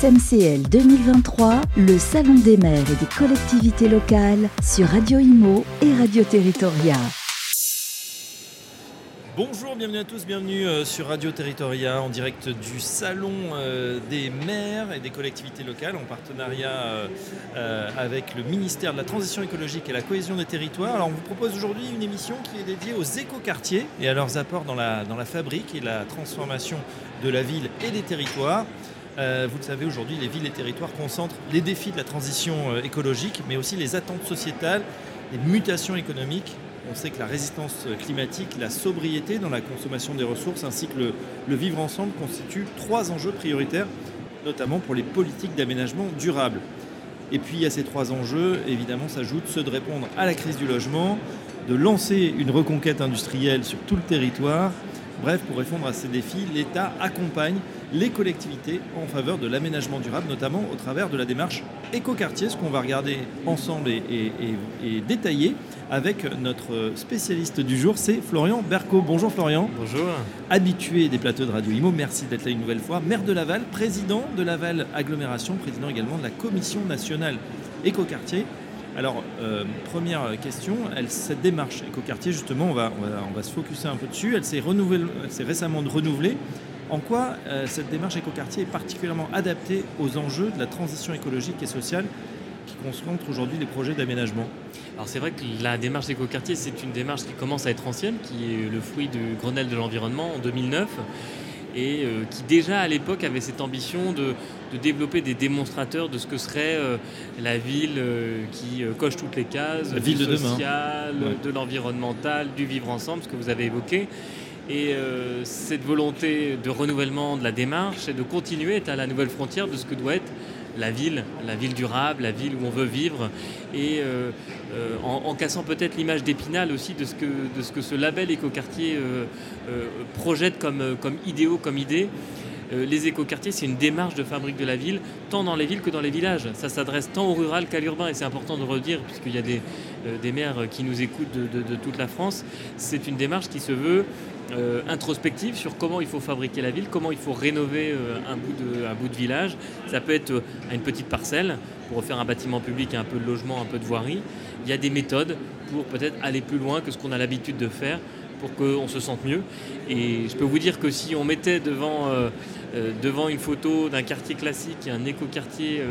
SMCL 2023, le Salon des maires et des collectivités locales sur Radio Imo et Radio Territoria. Bonjour, bienvenue à tous, bienvenue euh, sur Radio Territoria en direct du Salon euh, des maires et des collectivités locales en partenariat euh, avec le ministère de la Transition écologique et la cohésion des territoires. Alors on vous propose aujourd'hui une émission qui est dédiée aux écoquartiers et à leurs apports dans la, dans la fabrique et la transformation de la ville et des territoires. Vous le savez, aujourd'hui, les villes et territoires concentrent les défis de la transition écologique, mais aussi les attentes sociétales, les mutations économiques on sait que la résistance climatique, la sobriété dans la consommation des ressources ainsi que le, vivre ensemble constituent trois enjeux prioritaires, notamment pour les politiques d'aménagement durable. Et puis à ces trois enjeux, évidemment, s'ajoutent ceux de répondre à la crise du logement, de lancer une reconquête industrielle sur tout le territoire. Bref, pour répondre à ces défis, l'État accompagne les collectivités en faveur de l'aménagement durable, notamment au travers de la démarche écoquartier, ce qu'on va regarder ensemble et, détailler avec notre spécialiste du jour, c'est Florian Berco. Bonjour Florian. Bonjour. Habitué des plateaux de Radio Imo, merci d'être là une nouvelle fois. Maire de Laval, président de Laval Agglomération, président également de la Commission nationale écoquartier. Alors, euh, première question, cette démarche écoquartier, justement, on va, se focuser un peu dessus. Elle s'est récemment renouvelée. En quoi euh, cette démarche écoquartier est particulièrement adaptée aux enjeux de la transition écologique et sociale qui concentrent aujourd'hui les projets d'aménagement? Alors c'est vrai que la démarche écoquartier, c'est une démarche qui commence à être ancienne, qui est le fruit du Grenelle de l'environnement en 2009 et euh, qui déjà à l'époque avait cette ambition de, développer des démonstrateurs de ce que serait euh, la ville qui coche toutes les cases, la ville du social, de l'environnemental, du vivre ensemble, ce que vous avez évoqué. Et euh, cette volonté de renouvellement de la démarche et de continuer est à la nouvelle frontière de ce que doit être la ville, la ville durable, la ville où on veut vivre, et euh, euh, en, cassant peut-être l'image d'Épinal aussi de ce, que, ce label écoquartier projette comme, idéaux, comme idée. les écoquartiers, c'est une démarche de fabrique de la ville, tant dans les villes que dans les villages. Ça s'adresse tant au rural qu'à l'urbain, et c'est important de redire, puisqu'il y a des, maires qui nous écoutent de toute la France. C'est une démarche qui se veut euh, introspective sur comment il faut fabriquer la ville, comment il faut rénover euh, un, bout de, village. Ça peut être euh, à une petite parcelle pour refaire un bâtiment public, un peu de logement, un peu de voirie. Il y a des méthodes pour peut-être aller plus loin que ce qu'on a l'habitude de faire pour qu'on se sente mieux. Et je peux vous dire que si on mettait devant, devant une photo d'un quartier classique un écoquartier,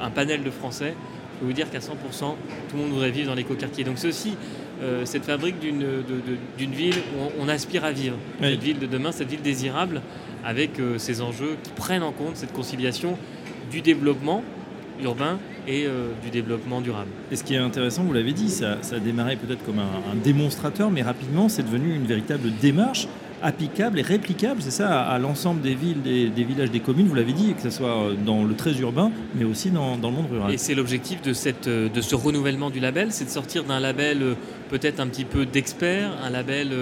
un panel de Français, je peux vous dire qu'à 100%, tout le monde voudrait vivre dans l'écoquartier. Donc ceci euh, cette fabrique d'une ville où on, aspire à vivre. Cette ville de demain, cette ville désirable, avec euh, ces enjeux qui prennent en compte cette conciliation du développement urbain et euh, du développement durable. Et ce qui est intéressant, vous l'avez dit, ça, a démarré peut-être comme un, démonstrateur, mais rapidement, c'est devenu une véritable démarche applicable et réplicable, c'est ça, à, l'ensemble des villes, des, villages, des communes, vous l'avez dit, que ce soit euh, dans le très urbain, mais aussi dans, le monde rural. Et c'est l'objectif de, euh, de ce renouvellement du label, c'est de sortir d'un label euh, peut-être un petit peu d'expert, un label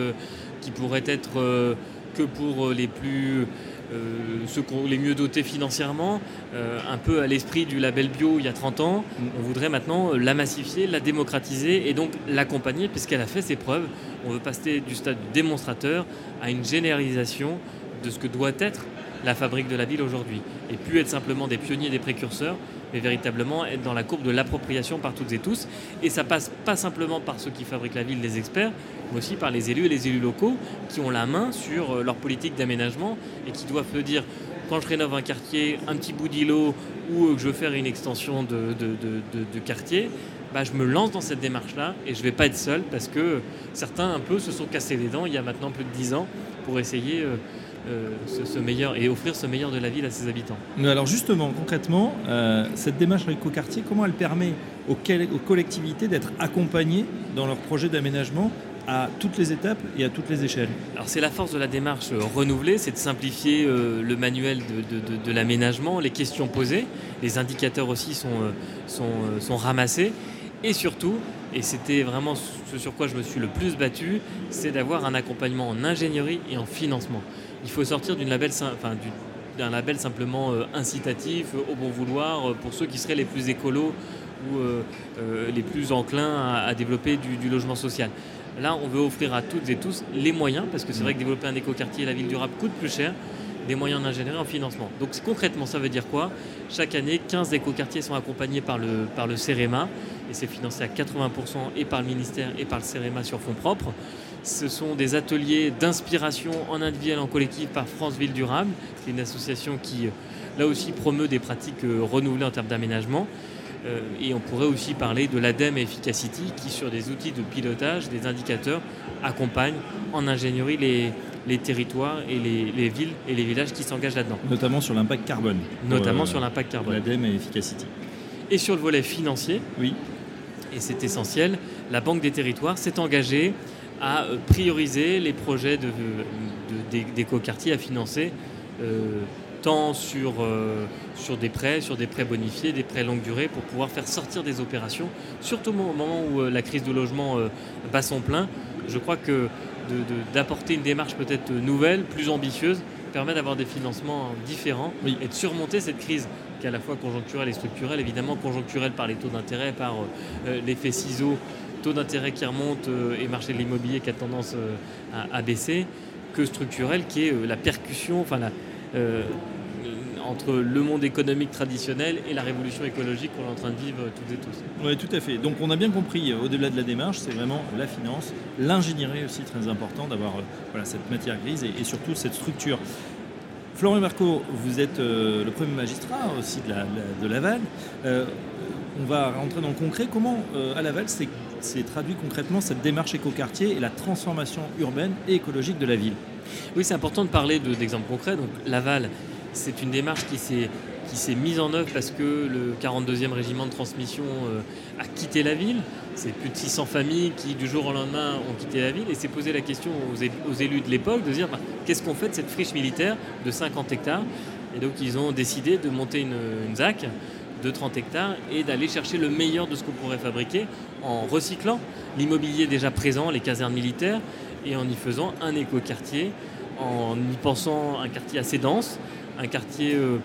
qui pourrait être que pour les plus ceux les mieux dotés financièrement, euh, un peu à l'esprit du label bio il y a 30 ans. On voudrait maintenant la massifier, la démocratiser et donc l'accompagner puisqu'elle a fait ses preuves. On veut passer du stade démonstrateur à une généralisation de ce que doit être la fabrique de la ville aujourd'hui. Et plus être simplement des pionniers, des précurseurs, mais véritablement être dans la courbe de l'appropriation par toutes et tous. Et ça passe pas simplement par ceux qui fabriquent la ville, les experts, mais aussi par les élus et les élus locaux qui ont la main sur euh, leur politique d'aménagement et qui doivent se dire quand je rénove un quartier, un petit bout d'îlot ou que je veux faire une extension de, de, quartier, bah, je me lance dans cette démarche-là et je ne vais pas être seul parce que certains un peu se sont cassés les dents il y a maintenant plus de 10 ans pour essayer euh, euh, ce, meilleur et offrir ce meilleur de la ville à ses habitants. Alors justement, concrètement, euh, cette démarche éco-quartier, comment elle permet aux, collectivités d'être accompagnées dans leur projet d'aménagement à toutes les étapes et à toutes les échelles. Alors c'est la force de la démarche renouvelée, c'est de simplifier euh, le manuel de, l'aménagement, les questions posées, les indicateurs aussi sont, sont, sont ramassés. Et surtout, et c'était vraiment ce sur quoi je me suis le plus battu, c'est d'avoir un accompagnement en ingénierie et en financement. Il faut sortir d'un label simplement euh, incitatif, au bon vouloir, euh, pour ceux qui seraient les plus écolos ou euh, les plus enclins à, développer du, logement social. Là, on veut offrir à toutes et tous les moyens, parce que c'est vrai que développer un écoquartier et la ville durable coûte plus cher, des moyens d'ingénierie en financement. Donc concrètement, ça veut dire quoi? Chaque année, 15 écoquartiers sont accompagnés par le, par CEREMA, et c'est financé à 80% et par le ministère et par le CEREMA sur fonds propres. Ce sont des ateliers d'inspiration en individuel, en collectif par France Ville Durable, qui est une association qui, là aussi, promeut des pratiques euh, renouvelées en termes d'aménagement. Euh, et on pourrait aussi parler de l'ADEME Efficacity, qui, sur des outils de pilotage, des indicateurs, accompagne en ingénierie les, les territoires et les, villes et les villages qui s'engagent là-dedans. Notamment sur l'impact carbone. Notamment euh, sur l'impact carbone. L'ADEME et Efficacity. Et sur le volet financier, oui. et c'est essentiel, la Banque des territoires s'est engagée à euh, prioriser les projets d'écoquartiers à financer euh, tant sur, sur des prêts, sur des prêts bonifiés, des prêts longue durée, pour pouvoir faire sortir des opérations, surtout au moment où la crise de logement bat son plein. Je crois que d'apporter une démarche peut-être nouvelle, plus ambitieuse, permet d'avoir des financements différents et de surmonter cette crise qui est à la fois conjoncturelle et structurelle, évidemment conjoncturelle par les taux d'intérêt, par euh, euh, l'effet ciseau, taux d'intérêt qui remonte euh, et marché de l'immobilier qui a tendance à, baisser, que structurelle qui est la percussion, enfin la, entre le monde économique traditionnel et la révolution écologique qu'on est en train de vivre toutes et tous. Oui, tout à fait. Donc on a bien compris, euh, au-delà de la démarche, c'est vraiment la finance, l'ingénierie aussi très important d'avoir euh, voilà, cette matière grise et, surtout cette structure. Florian Marco, vous êtes euh, le premier magistrat aussi de, Laval. on va rentrer dans le concret. Comment à Laval c'est traduit concrètement cette démarche écoquartier et la transformation urbaine et écologique de la ville? Oui, c'est important de parler d'exemples concrets. Donc Laval, c'est une démarche qui s'est mise en œuvre parce que le 42e régiment de transmission euh, a quitté la ville. C'est plus de 600 familles qui, du jour au lendemain, ont quitté la ville et s'est posé la question aux, élus de l'époque de dire bah, qu'est-ce qu'on fait de cette friche militaire de 50 hectares? Et donc, ils ont décidé de monter une, une ZAC de 30 hectares et d'aller chercher le meilleur de ce qu'on pourrait fabriquer en recyclant l'immobilier déjà présent, les casernes militaires, et en y faisant un écoquartier, en y pensant un quartier assez dense, un quartier euh,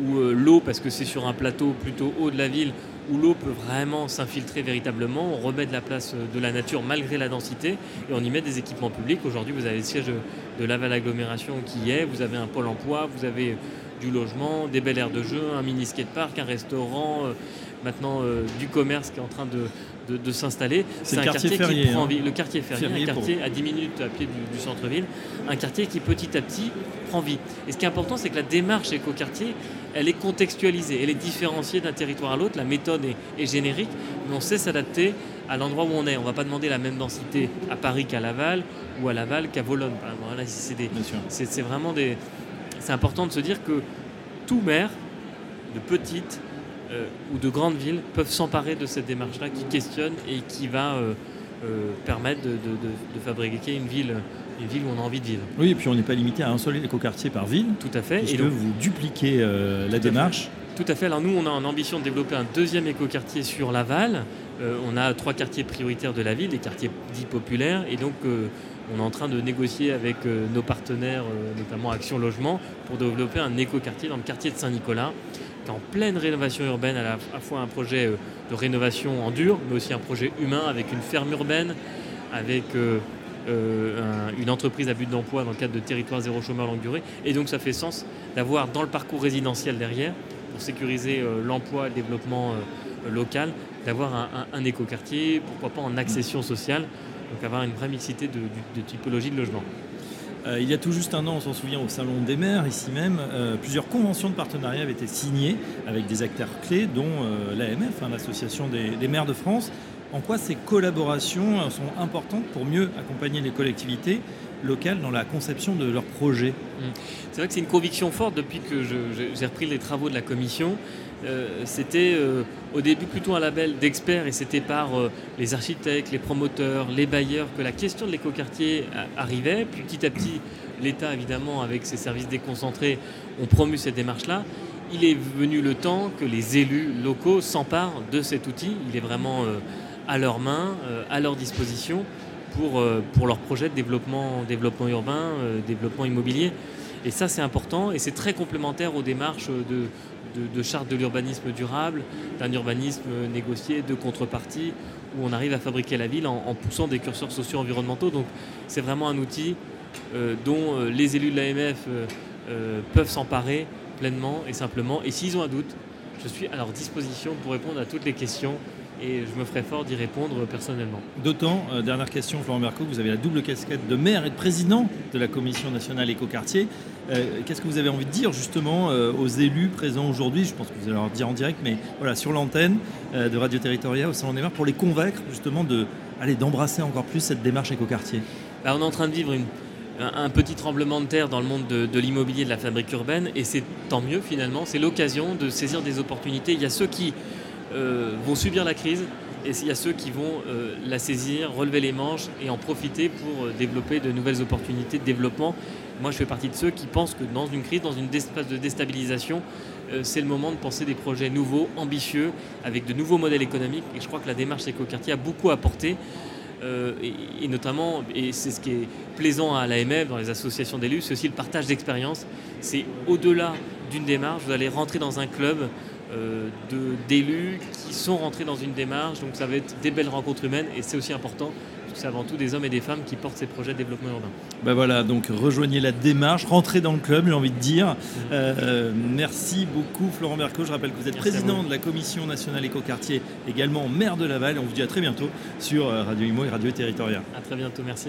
où euh, l'eau, parce que c'est sur un plateau plutôt haut de la ville, où l'eau peut vraiment s'infiltrer véritablement. On remet de la place euh, de la nature malgré la densité et on y met des équipements publics. Aujourd'hui, vous avez le siège de Laval Agglomération qui est, vous avez un pôle emploi, vous avez du logement, des belles aires de jeu, un mini skatepark, un restaurant, maintenant du commerce qui est en train de, de, s'installer. C'est un quartier, qui prend hein. vie. Le quartier ferrier, un quartier à 10 minutes à pied du, centre-ville, un quartier qui petit à petit prend vie. Et ce qui est important, c'est que la démarche éco-quartier, elle est contextualisée, elle est différenciée d'un territoire à l'autre, la méthode est, générique, mais on sait s'adapter à l'endroit où on est. On ne va pas demander la même densité à Paris qu'à Laval ou à Laval qu'à Vologne. c'est vraiment des. C'est important de se dire que tout maire, de petite, euh, ou de grandes villes peuvent s'emparer de cette démarche-là qui questionne et qui va euh, euh, permettre de, fabriquer une ville, une ville où on a envie de vivre. Oui, et puis on n'est pas limité à un seul écoquartier par ville. Tout à fait. Et donc, vous dupliquez la démarche. Tout à fait. Alors nous, on a en ambition de développer un deuxième écoquartier sur Laval. on a trois quartiers prioritaires de la ville, des quartiers dits populaires, et donc on est en train de négocier avec nos partenaires, notamment Action Logement, pour développer un écoquartier dans le quartier de Saint-Nicolas en pleine rénovation urbaine, à la fois un projet euh, de rénovation en dur, mais aussi un projet humain avec une ferme urbaine, avec euh, euh, une entreprise à but d'emploi dans le cadre de territoire zéro chômeur longue durée. Et donc ça fait sens d'avoir dans le parcours résidentiel derrière, pour sécuriser l'emploi et le développement local, d'avoir un, un, écoquartier, pourquoi pas en accession sociale, donc avoir une vraie mixité de typologie de logement. Euh, il y a tout juste un an, on s'en souvient, au Salon des maires, ici même, euh, plusieurs conventions de partenariat avaient été signées avec des acteurs clés, dont euh, l'AMF, hein, l'Association des, maires de France. En quoi ces collaborations sont importantes pour mieux accompagner les collectivités locales dans la conception de leurs projets? Mmh. C'est vrai que c'est une conviction forte depuis que j'ai repris les travaux de la commission. Euh, c'était euh, au début plutôt un label d'experts et c'était par euh, les architectes, les promoteurs, les bailleurs que la question de l'écoquartier arrivait. Puis petit à petit, l'État, évidemment, avec ses services déconcentrés, ont promu cette démarche-là. Il est venu le temps que les élus locaux s'emparent de cet outil. Il est vraiment à leurs mains, à leur disposition pour, pour leur projet de développement, développement urbain, développement immobilier. Et ça, c'est important et c'est très complémentaire aux démarches de, charte de l'urbanisme durable, d'un urbanisme négocié de contrepartie, où on arrive à fabriquer la ville en, poussant des curseurs socio-environnementaux. Donc c'est vraiment un outil euh, dont euh, les élus de l'AMF peuvent s'emparer pleinement et simplement. Et s'ils ont un doute, je suis à leur disposition pour répondre à toutes les questions et je me ferai fort d'y répondre personnellement. D'autant, euh, dernière question, Florent Merco, vous avez la double casquette de maire et de président de la Commission nationale écoquartier. Euh, Qu'est-ce que vous avez envie de dire justement euh, aux élus présents aujourd'hui? Je pense que vous allez leur dire en direct, mais voilà, sur l'antenne euh, de Radio Territoria au Salon des maires, pour les convaincre justement de, d'embrasser encore plus cette démarche écoquartier. Bah, on est en train de vivre une, un, petit tremblement de terre dans le monde de, de l'immobilier, de la fabrique urbaine, et c'est tant mieux finalement. C'est l'occasion de saisir des opportunités. Il y a ceux qui vont subir la crise et il y a ceux qui vont euh, la saisir, relever les manches et en profiter pour euh, développer de nouvelles opportunités de développement. Moi, je fais partie de ceux qui pensent que dans une crise, dans une phase de déstabilisation, euh, c'est le moment de penser des projets nouveaux, ambitieux, avec de nouveaux modèles économiques. Et je crois que la démarche écoquartier a beaucoup apporté. Euh, et, et notamment, et c'est ce qui est plaisant à l'AMF, dans les associations d'élus, c'est aussi le partage d'expérience. C'est au-delà d'une démarche, vous allez rentrer dans un club euh, d'élus qui sont rentrés dans une démarche. Donc ça va être des belles rencontres humaines et c'est aussi important c'est avant tout des hommes et des femmes qui portent ces projets de développement urbain. Ben voilà, donc rejoignez la démarche, rentrez dans le club, j'ai envie de dire. Euh, merci beaucoup Florent Merco. Je rappelle que vous êtes Merci président vous. de la commission nationale écoquartier, également maire de Laval. On vous dit à très bientôt sur euh, Radio Imo et Radio Territoria. À très bientôt, merci.